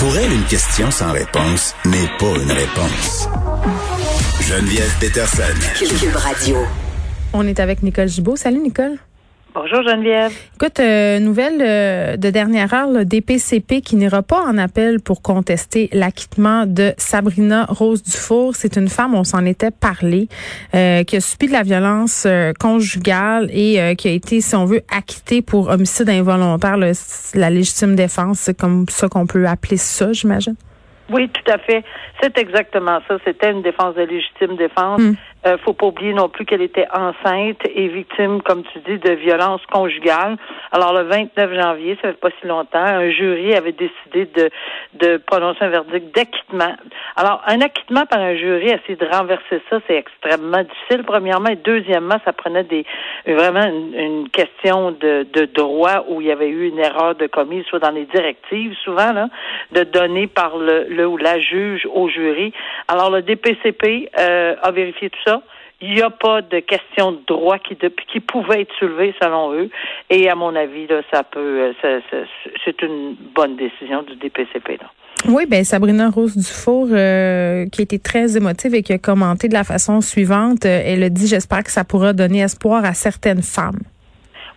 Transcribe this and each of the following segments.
Pour elle, une question sans réponse n'est pas une réponse. Geneviève Peterson. Cube Radio. On est avec Nicole Gibault. Salut Nicole. Bonjour Geneviève. Écoute, euh, nouvelle euh, de dernière heure, le DPCP qui n'ira pas en appel pour contester l'acquittement de Sabrina Rose Dufour. C'est une femme, on s'en était parlé, euh, qui a subi de la violence conjugale et qui a été, si on veut, acquittée pour homicide involontaire, la légitime défense, c'est comme ça qu'on peut appeler ça, j'imagine. Oui, tout à fait. C'est exactement ça. C'était une défense de légitime défense. Hmm. Euh, faut pas oublier non plus qu'elle était enceinte et victime, comme tu dis, de violences conjugales. Alors le 29 janvier, ça fait pas si longtemps, un jury avait décidé de, de prononcer un verdict d'acquittement. Alors un acquittement par un jury, essayer de renverser ça, c'est extrêmement difficile. Premièrement et deuxièmement, ça prenait des vraiment une, question de, de droit où il y avait eu une erreur de commise, soit dans les directives, souvent là, de donner par le, le ou la juge au jury. Alors le DPCP euh, a vérifié tout ça il n'y a pas de question de droit qui, qui pouvait être soulevée selon eux. Et à mon avis, là, ça peut, euh, c'est une bonne décision du DPCP. Là. Oui, ben Sabrina Rose Dufour, euh, qui été très émotive et qui a commenté de la façon suivante, euh, elle a dit, j'espère que ça pourra donner espoir à certaines femmes.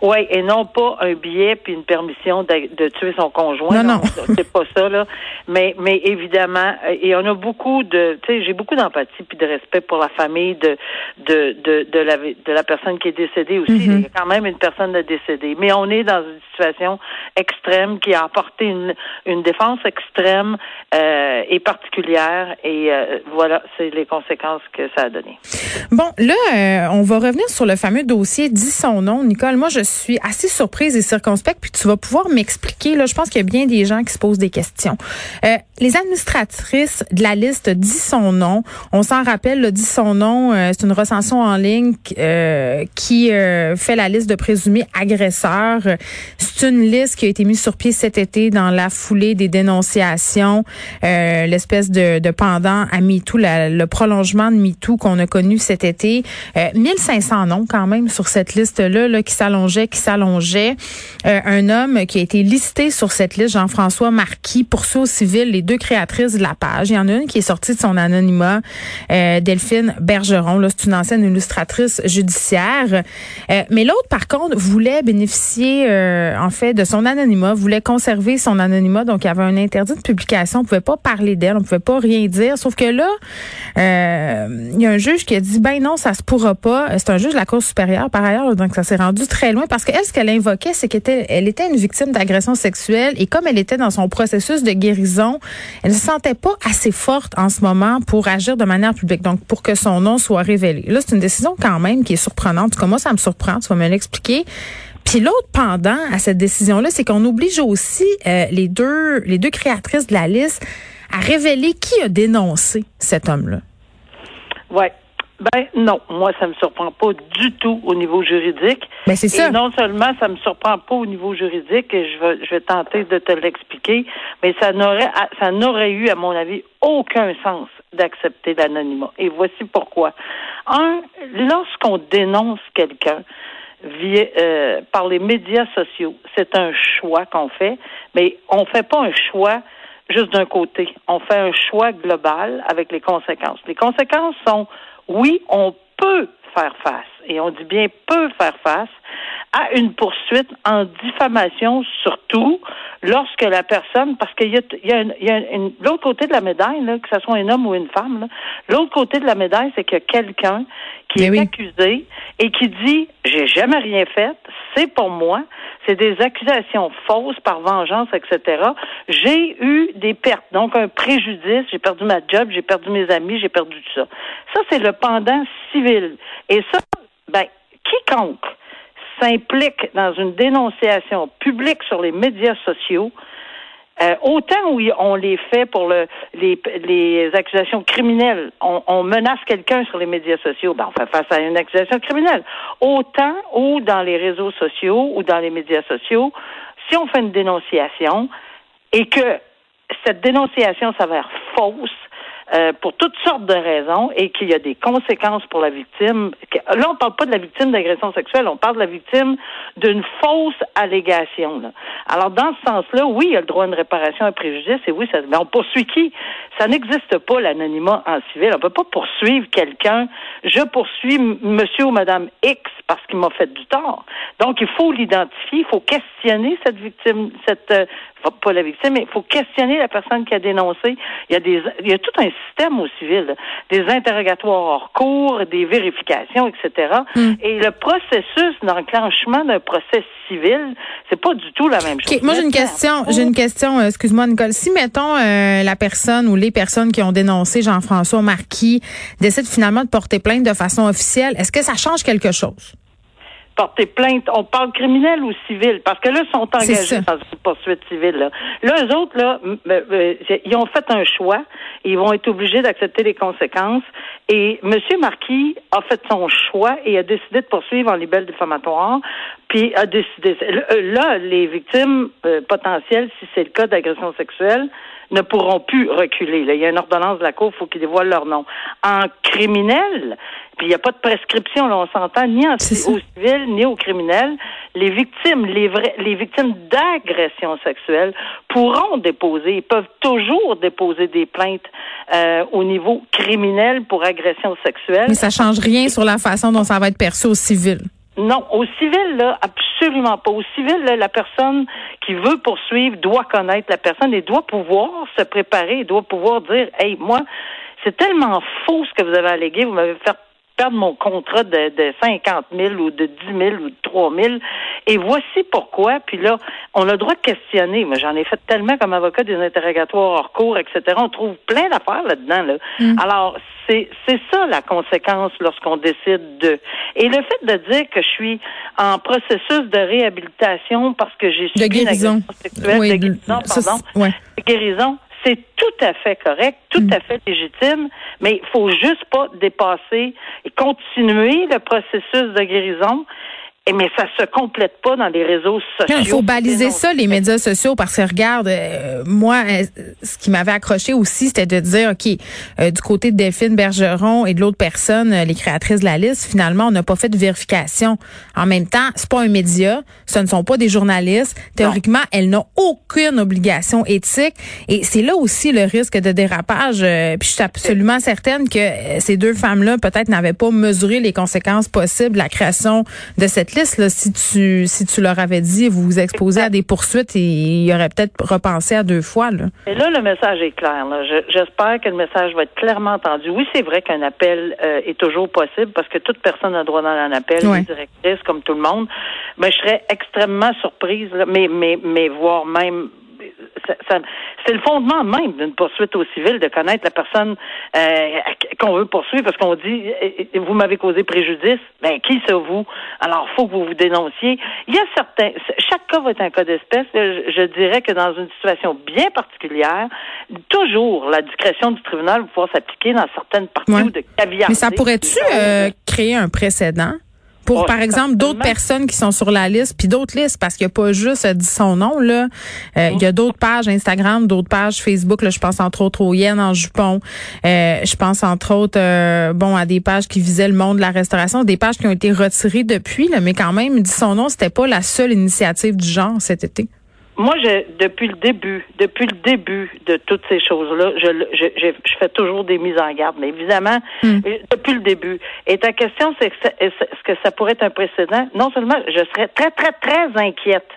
Oui, et non pas un billet puis une permission de, tuer son conjoint. Non, non. C'est pas ça, là. Mais, mais évidemment, et on a beaucoup de, tu sais, j'ai beaucoup d'empathie puis de respect pour la famille de, de, de, de, la, de la personne qui est décédée aussi. Mm-hmm. Il y a quand même une personne de décédée. Mais on est dans une situation extrême qui a apporté une, une défense extrême euh, et particulière. Et euh, voilà, c'est les conséquences que ça a donné. Bon, là, euh, on va revenir sur le fameux dossier. Dis son nom, Nicole. Moi, je suis assez surprise et circonspecte, puis tu vas pouvoir m'expliquer. Là, je pense qu'il y a bien des gens qui se posent des questions. Euh, les administratrices de la liste dit son nom. On s'en rappelle, le dit son nom. Euh, c'est une recension en ligne euh, qui fait la liste de présumés agresseurs. C'est une liste qui a été mise sur pied cet été dans la foulée des dénonciations, l'espèce de, pendant à MeToo, le prolongement de MeToo qu'on a connu cet été. 1500 noms quand même sur cette liste-là là, qui qui s'allongeait. Euh, un homme qui a été listé sur cette liste, Jean-François Marquis, poursuit au civil les deux créatrices de la page. Il y en a une qui est sortie de son anonymat, euh, Delphine Bergeron. C'est une ancienne illustratrice judiciaire. Euh, mais l'autre, par contre, voulait bénéficier, en fait, de son anonymat, voulait conserver son anonymat. Donc, il y avait un interdit de publication. On pouvait pas parler d'elle, on pouvait pas rien dire. Sauf que là, il y a un juge qui a dit, ben non, ça se pourra pas. C'est un juge de la Cour supérieure, par ailleurs, donc ça s'est rendu très loin parce qu'elle, ce qu'elle invoquait, c'est qu'elle elle était une victime d'agression sexuelle et comme elle était dans son processus de guérison, elle ne se sentait pas assez forte en ce moment pour agir de manière publique, donc pour que son nom soit révélé. Là, c'est une décision quand même qui est surprenante. Moi, ça me surprend, tu vas me l'expliquer. Puis l'autre pendant à cette décision-là, c'est qu'on oblige aussi euh, les deux les deux créatrices de la liste à révéler qui a dénoncé cet homme-là. Ouais. Ben non, moi ça me surprend pas du tout au niveau juridique. Ben c'est ça. Et non seulement ça me surprend pas au niveau juridique, et je vais je vais tenter de te l'expliquer, mais ça n'aurait ça n'aurait eu à mon avis aucun sens d'accepter l'anonymat. Et voici pourquoi. Un, lorsqu'on dénonce quelqu'un via euh, par les médias sociaux, c'est un choix qu'on fait, mais on fait pas un choix juste d'un côté. On fait un choix global avec les conséquences. Les conséquences sont oui, on peut faire face, et on dit bien peut faire face, à une poursuite en diffamation, surtout lorsque la personne, parce qu'il y a, il y a, il y a une, l'autre côté de la médaille, là, que ce soit un homme ou une femme, l'autre côté de la médaille, c'est que quelqu'un qui est accusé et qui dit j'ai jamais rien fait, c'est pour moi, c'est des accusations fausses par vengeance, etc. J'ai eu des pertes, donc un préjudice, j'ai perdu ma job, j'ai perdu mes amis, j'ai perdu tout ça. Ça, c'est le pendant civil. Et ça, ben, quiconque s'implique dans une dénonciation publique sur les médias sociaux, euh, autant où on les fait pour le, les, accusations criminelles, on, menace quelqu'un sur les médias sociaux, ben on fait face à une accusation criminelle. Autant où dans les réseaux sociaux ou dans les médias sociaux, si on fait une dénonciation et que cette dénonciation s'avère fausse, euh, pour toutes sortes de raisons et qu'il y a des conséquences pour la victime. Là, on parle pas de la victime d'agression sexuelle, on parle de la victime d'une fausse allégation. Là. Alors, dans ce sens-là, oui, il y a le droit à une réparation à préjudice et oui, ça, mais on poursuit qui? Ça n'existe pas, l'anonymat en civil. On peut pas poursuivre quelqu'un. Je poursuis monsieur ou madame X parce qu'il m'a fait du tort. Donc, il faut l'identifier, il faut questionner cette victime, cette euh, pas la victime, mais il faut questionner la personne qui a dénoncé. Il y a des, il y a tout un système au civil, des interrogatoires hors cours, des vérifications, etc. Hmm. Et le processus d'enclenchement d'un procès civil, c'est pas du tout la même chose. moi, j'ai une question. J'ai une question. Euh, excuse-moi, Nicole. Si mettons euh, la personne ou les personnes qui ont dénoncé Jean-François Marquis décident finalement de porter plainte de façon officielle, est-ce que ça change quelque chose? Porter plainte. On parle criminel ou civil, parce que là, ils sont engagés dans une poursuite civile. Là, là eux autres, là, euh, ils ont fait un choix. Ils vont être obligés d'accepter les conséquences. Et M. Marquis a fait son choix et a décidé de poursuivre en libelle diffamatoire. Puis a décidé. Là, les victimes euh, potentielles, si c'est le cas d'agression sexuelle, ne pourront plus reculer. il y a une ordonnance de la Cour, il faut qu'ils dévoilent leur nom. En criminel, puis il n'y a pas de prescription, là, on s'entend, ni en, au civil, ni au criminel. Les victimes, les, vrais, les victimes d'agression sexuelle pourront déposer, ils peuvent toujours déposer des plaintes euh, au niveau criminel pour agression sexuelle. Mais ça change rien sur la façon dont ça va être perçu au civil. Non, au civil, là, absolument pas. Au civil, là, la personne qui veut poursuivre doit connaître la personne et doit pouvoir se préparer, doit pouvoir dire, hey, moi, c'est tellement faux ce que vous avez allégué, vous m'avez fait perdre mon contrat de, de 50 000 ou de 10 000 ou de 3 000. Et voici pourquoi. Puis là, on a le droit de questionner. Mais j'en ai fait tellement comme avocat des interrogatoires hors cours, etc. On trouve plein d'affaires là-dedans. Là. Mm. Alors, c'est, c'est ça la conséquence lorsqu'on décide de. Et le fait de dire que je suis en processus de réhabilitation parce que j'ai subi une agression sexuelle, de guérison, pardon, de guérison, c'est tout à fait correct, tout mm. à fait légitime, mais il faut juste pas dépasser et continuer le processus de guérison mais ça se complète pas dans les réseaux sociaux. Il faut baliser ça, les médias sociaux, parce que regarde, euh, moi, euh, ce qui m'avait accroché aussi, c'était de dire, OK, euh, du côté de Delphine Bergeron et de l'autre personne, les créatrices de la liste, finalement, on n'a pas fait de vérification. En même temps, c'est pas un média, ce ne sont pas des journalistes. Théoriquement, elles n'ont aucune obligation éthique. Et c'est là aussi le risque de dérapage. puis je suis absolument certaine que ces deux femmes-là, peut-être, n'avaient pas mesuré les conséquences possibles de la création de cette si tu si tu leur avais dit vous vous exposez à des poursuites, et ils auraient peut-être repensé à deux fois. Là. Et là, le message est clair. J'espère que le message va être clairement entendu. Oui, c'est vrai qu'un appel euh, est toujours possible parce que toute personne a droit dans un appel, ouais. directrice comme tout le monde. Mais je serais extrêmement surprise, mais, mais, mais voire même c'est le fondement même d'une poursuite au civil de connaître la personne euh, qu'on veut poursuivre parce qu'on dit vous m'avez causé préjudice. Ben qui c'est vous? Alors faut que vous vous dénonciez. Il y a certains. Chaque cas va être un cas d'espèce. Je, dirais que dans une situation bien particulière, toujours la discrétion du tribunal va pouvoir s'appliquer dans certaines parties ou de caviar. Mais ça pourrait-tu euh, créer un précédent? Pour oh, par exemple d'autres personnes qui sont sur la liste puis d'autres listes parce qu'il n'y a pas juste dit son nom là. Euh, il y a d'autres pages Instagram d'autres pages Facebook là je pense entre autres aux Yen en jupon. Euh, je pense entre autres euh, bon à des pages qui visaient le monde de la restauration des pages qui ont été retirées depuis là mais quand même dit son nom c'était pas la seule initiative du genre cet été moi, je, depuis le début, depuis le début de toutes ces choses-là, je, je, je, fais toujours des mises en garde. Mais évidemment, hmm. euh, depuis le début. Et ta question, c'est est-ce que ça pourrait être un précédent? Non seulement, je serais très, très, très inquiète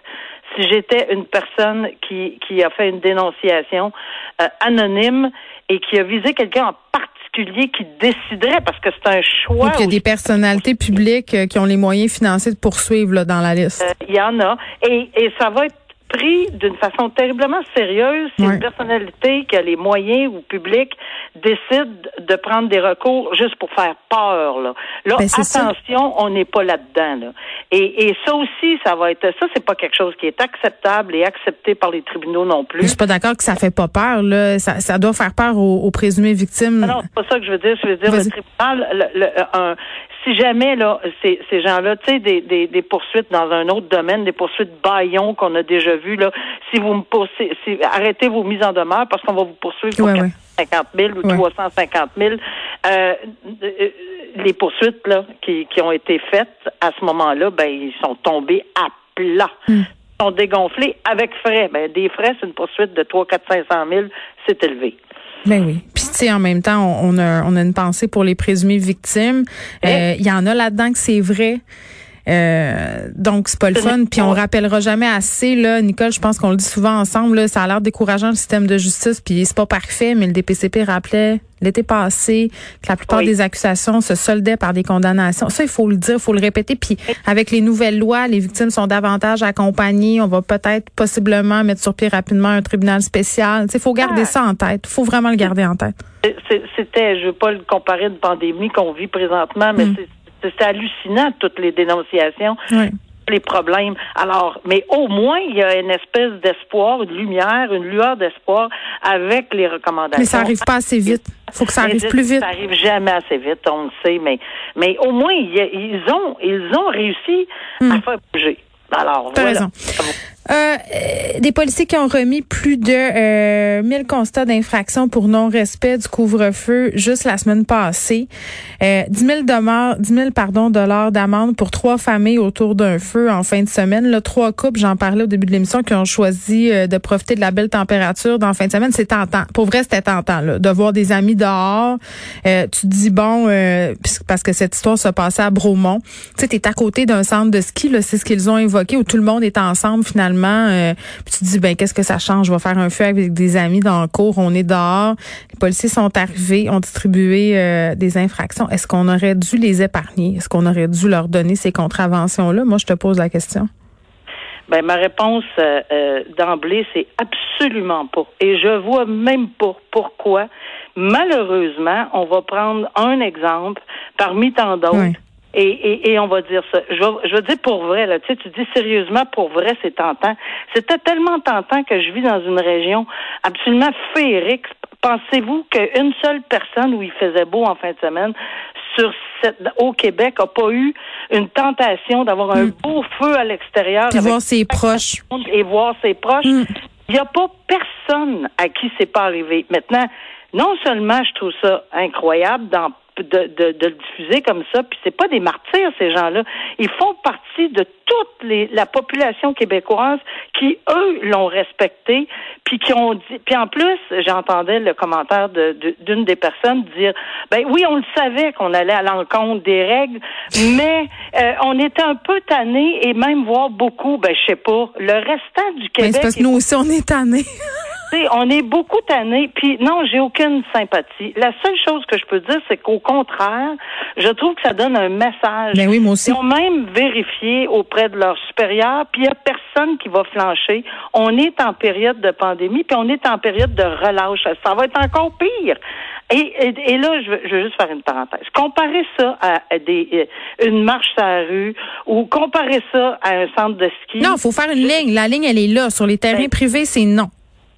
si j'étais une personne qui, qui a fait une dénonciation euh, anonyme et qui a visé quelqu'un en particulier qui déciderait parce que c'est un choix. il y a des personnalités publiques euh, qui ont les moyens financiers de poursuivre là, dans la liste. Il y en a. Et, et ça va être pris d'une façon terriblement sérieuse si une personnalité qui a les moyens ou public décide de prendre des recours juste pour faire peur. Là, là ben, attention, on n'est pas là-dedans. Là. Et, et ça aussi, ça va être ça, c'est pas quelque chose qui est acceptable et accepté par les tribunaux non plus. Je suis pas d'accord que ça fait pas peur. Là. Ça, ça doit faire peur aux, présumés victimes. Non, non c'est pas ça que je veux dire. Je veux dire le tribunal, le, un, si jamais là, ces, ces gens-là, tu sais, des, des, des, poursuites dans un autre domaine, des poursuites baillons qu'on a déjà vues, là, si vous me poussez, si, arrêtez vos mises en demeure parce qu'on va vous poursuivre pour 50 000 ou 350 000. Euh, les poursuites là, qui, qui ont été faites à ce moment-là, ben ils sont tombés à plat. Ils sont dégonflés avec frais. Ben, des frais, c'est une poursuite de 3, 4, 500 000, c'est élevé. Ben oui. Puis tu sais, en même temps, on, a, on a une pensée pour les présumées victimes. Eh. Euh, il y en a là-dedans que c'est vrai. Euh, donc c'est pas le fun. Puis on rappellera jamais assez là, Nicole. Je pense qu'on le dit souvent ensemble. Là, ça a l'air décourageant le système de justice. Puis c'est pas parfait, mais le DPCP rappelait l'été passé que la plupart des accusations se soldaient par des condamnations. Ça, il faut le dire, il faut le répéter. Puis avec les nouvelles lois, les victimes sont davantage accompagnées. On va peut-être possiblement mettre sur pied rapidement un tribunal spécial. Il faut garder ah. ça en tête. Il faut vraiment le garder en tête. C'était, je veux pas le comparer à une pandémie qu'on vit présentement, mais mm. c'est c'est hallucinant, toutes les dénonciations. les problèmes. Alors, mais au moins, il y a une espèce d'espoir, une lumière, une lueur d'espoir avec les recommandations. Mais ça arrive pas assez vite. faut que ça arrive plus vite. Ça arrive jamais assez vite, on le sait, mais, mais au moins, ils ont, ils ont réussi à hmm. faire bouger. Alors, voilà. Euh, des policiers qui ont remis plus de euh, 1000 constats d'infraction pour non-respect du couvre-feu juste la semaine passée. Euh, 10 000, 10 000 pardon, dollars d'amende pour trois familles autour d'un feu en fin de semaine. Là, trois couples, j'en parlais au début de l'émission, qui ont choisi euh, de profiter de la belle température dans la fin de semaine. C'est tentant. Pour vrai, c'était tentant là, de voir des amis dehors. Euh, tu te dis, bon, euh, parce que cette histoire se passait à Bromont. Tu sais, t'es à côté d'un centre de ski, c'est ce qu'ils ont évoqué, où tout le monde est ensemble finalement euh, puis tu te dis, ben qu'est-ce que ça change? Je vais faire un feu avec des amis dans le cours, on est dehors. Les policiers sont arrivés, ont distribué euh, des infractions. Est-ce qu'on aurait dû les épargner? Est-ce qu'on aurait dû leur donner ces contraventions-là? Moi, je te pose la question. Ben ma réponse euh, d'emblée, c'est absolument pas. Et je vois même pas pourquoi. Malheureusement, on va prendre un exemple parmi tant d'autres. Et, et, et, on va dire ça. Je, je veux dire pour vrai, là, tu sais, tu dis sérieusement pour vrai, c'est tentant. C'était tellement tentant que je vis dans une région absolument féerique. Pensez-vous qu'une seule personne où il faisait beau en fin de semaine sur cette, au Québec a pas eu une tentation d'avoir un hmm. beau feu à l'extérieur et voir ses proches et voir ses proches? Il n'y a pas personne à qui c'est pas arrivé. Maintenant, non seulement je trouve ça incroyable dans de, de, de, le diffuser comme ça. Puis c'est pas des martyrs ces gens-là. Ils font partie de toute les, la population québécoise qui eux l'ont respecté, puis qui ont dit. Puis en plus, j'entendais le commentaire de, d'une des personnes dire, ben oui, on le savait qu'on allait à l'encontre des règles, mais euh, on était un peu tanné et même voir beaucoup, ben je sais pas, le restant du Québec. Mais c'est parce que nous aussi on est tannés. on est beaucoup tannés. Puis non, j'ai aucune sympathie. La seule chose que je peux dire, c'est qu'au contraire, je trouve que ça donne un message. Ben oui, moi aussi. Ils ont même vérifié auprès de leurs supérieurs, puis il n'y a personne qui va flancher. On est en période de pandémie, puis on est en période de relâche. Ça va être encore pire. Et, et, là, je veux, je veux, juste faire une parenthèse. Comparer ça à, des, euh, une marche sur la rue ou comparer ça à un centre de ski. Non, il faut faire une ligne. La ligne, elle est là. Sur les terrains ben, privés, c'est non.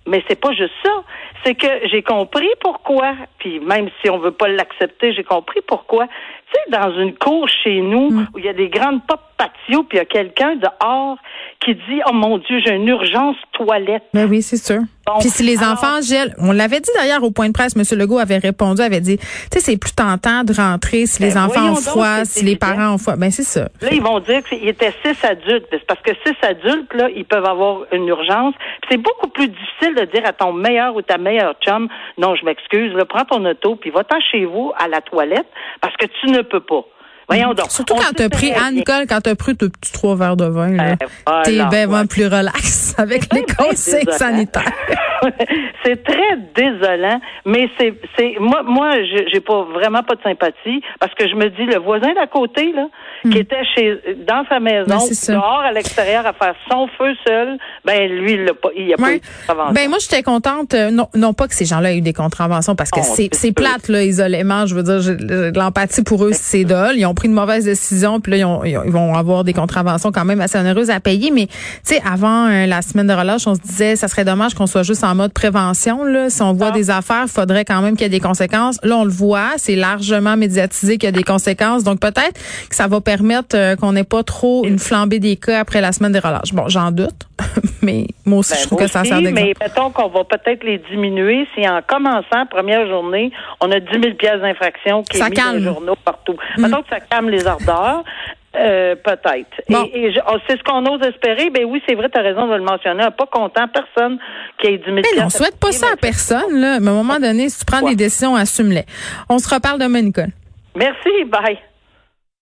Mais c'est pas juste ça. C'est que j'ai compris pourquoi, puis même si on veut pas l'accepter, j'ai compris pourquoi. Tu sais, dans une cour chez nous, mm. où il y a des grandes portes patio, puis il y a quelqu'un dehors qui dit Oh mon Dieu, j'ai une urgence toilette. Ben oui, c'est sûr. puis si les enfants gèlent, on l'avait dit d'ailleurs au point de presse, M. Legault avait répondu, avait dit, tu sais, c'est plus tentant de rentrer si les ben enfants ont froid, si les parents ont froid. Ben c'est ça. Là, ils vont dire qu'il était six adultes. C'est parce que six adultes, là, ils peuvent avoir une urgence. C'est beaucoup plus difficile de dire à ton meilleur ou ta meilleure chum, non, je m'excuse, prends ton auto, puis va-t'en chez vous à la toilette, parce que tu ne peux pas. Voyons donc. Surtout quand t'as pris, Anne-Nicole, quand t'as pris tes petits trois verres de vin, là, euh, t'es bien plus relax avec les consignes sanitaires. c'est très désolant, mais c'est, c'est, moi, moi, j'ai pas vraiment pas de sympathie parce que je me dis, le voisin d'à côté, là, qui hmm. était chez, dans sa maison, ben, dehors à l'extérieur à faire son feu seul, ben, lui, il a pas, il a pas eu de Ben, moi, j'étais contente, euh, non, non pas que ces gens-là aient eu des contraventions parce que oh, c'est, c'est plate, là, isolément, je veux dire, j'ai de l'empathie pour eux, c'est dole. Ils ont pris une mauvaise décision, puis là, ils, ont, ils, vont avoir des contraventions quand même assez onéreuses à payer. Mais, tu sais, avant euh, la semaine de relâche, on se disait, ça serait dommage qu'on soit juste en mode prévention. Là. Si on voit ah. des affaires, il faudrait quand même qu'il y ait des conséquences. Là, on le voit, c'est largement médiatisé qu'il y a des conséquences. Donc peut-être que ça va permettre euh, qu'on n'ait pas trop une flambée des cas après la semaine des relâches. Bon, j'en doute, mais moi aussi, ben, je trouve que ça sert d'exemple. Mais mettons qu'on va peut-être les diminuer si en commençant première journée, on a 10 000 pièces d'infraction qui ça est mis dans les journaux partout. Mm. Mettons que ça calme les ardeurs. Euh, peut-être. Et, oh, c'est ce qu'on ose espérer. Ben oui, c'est vrai, tu as raison de le mentionner. Pas content, personne qui ait 10 000 Mais on souhaite pas ça à personne, là. Mais à un moment donné, si tu prends des décisions, assume-les. On se reparle demain, Nicole. Merci, bye.